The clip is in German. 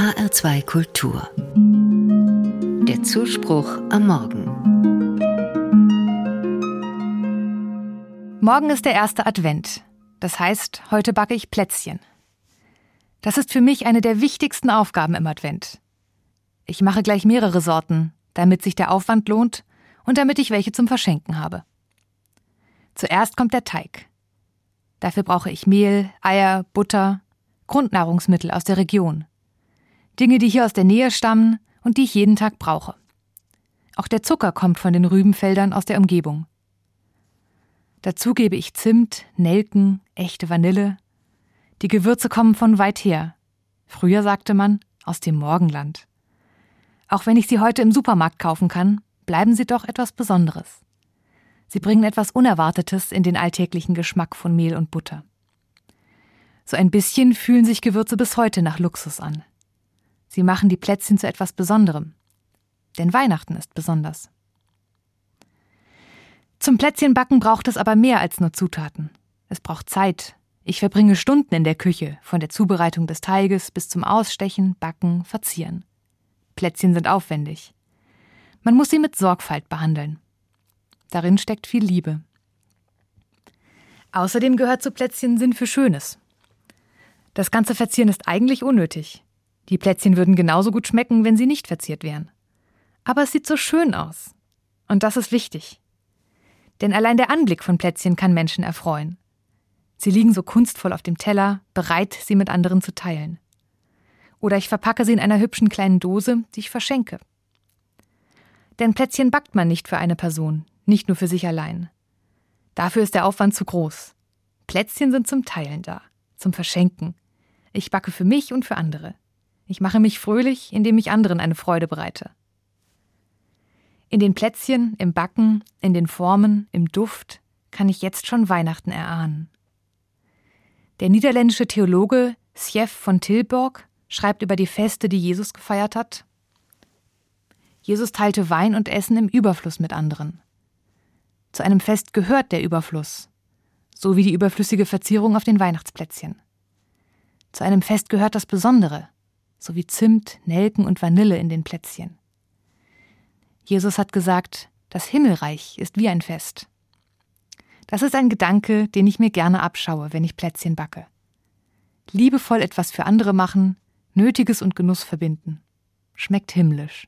HR2 Kultur. Der Zuspruch am Morgen. Morgen ist der erste Advent. Das heißt, heute backe ich Plätzchen. Das ist für mich eine der wichtigsten Aufgaben im Advent. Ich mache gleich mehrere Sorten, damit sich der Aufwand lohnt und damit ich welche zum Verschenken habe. Zuerst kommt der Teig. Dafür brauche ich Mehl, Eier, Butter, Grundnahrungsmittel aus der Region. Dinge, die hier aus der Nähe stammen und die ich jeden Tag brauche. Auch der Zucker kommt von den Rübenfeldern aus der Umgebung. Dazu gebe ich Zimt, Nelken, echte Vanille. Die Gewürze kommen von weit her. Früher sagte man aus dem Morgenland. Auch wenn ich sie heute im Supermarkt kaufen kann, bleiben sie doch etwas Besonderes. Sie bringen etwas Unerwartetes in den alltäglichen Geschmack von Mehl und Butter. So ein bisschen fühlen sich Gewürze bis heute nach Luxus an. Sie machen die Plätzchen zu etwas Besonderem. Denn Weihnachten ist besonders. Zum Plätzchenbacken braucht es aber mehr als nur Zutaten. Es braucht Zeit. Ich verbringe Stunden in der Küche, von der Zubereitung des Teiges bis zum Ausstechen, Backen, Verzieren. Plätzchen sind aufwendig. Man muss sie mit Sorgfalt behandeln. Darin steckt viel Liebe. Außerdem gehört zu Plätzchen Sinn für Schönes. Das ganze Verzieren ist eigentlich unnötig. Die Plätzchen würden genauso gut schmecken, wenn sie nicht verziert wären. Aber es sieht so schön aus. Und das ist wichtig. Denn allein der Anblick von Plätzchen kann Menschen erfreuen. Sie liegen so kunstvoll auf dem Teller, bereit, sie mit anderen zu teilen. Oder ich verpacke sie in einer hübschen kleinen Dose, die ich verschenke. Denn Plätzchen backt man nicht für eine Person, nicht nur für sich allein. Dafür ist der Aufwand zu groß. Plätzchen sind zum Teilen da, zum Verschenken. Ich backe für mich und für andere. Ich mache mich fröhlich, indem ich anderen eine Freude bereite. In den Plätzchen, im Backen, in den Formen, im Duft kann ich jetzt schon Weihnachten erahnen. Der niederländische Theologe Sjef von Tilburg schreibt über die Feste, die Jesus gefeiert hat. Jesus teilte Wein und Essen im Überfluss mit anderen. Zu einem Fest gehört der Überfluss, so wie die überflüssige Verzierung auf den Weihnachtsplätzchen. Zu einem Fest gehört das Besondere, sowie Zimt, Nelken und Vanille in den Plätzchen. Jesus hat gesagt, das Himmelreich ist wie ein Fest. Das ist ein Gedanke, den ich mir gerne abschaue, wenn ich Plätzchen backe. Liebevoll etwas für andere machen, Nötiges und Genuss verbinden. Schmeckt himmlisch.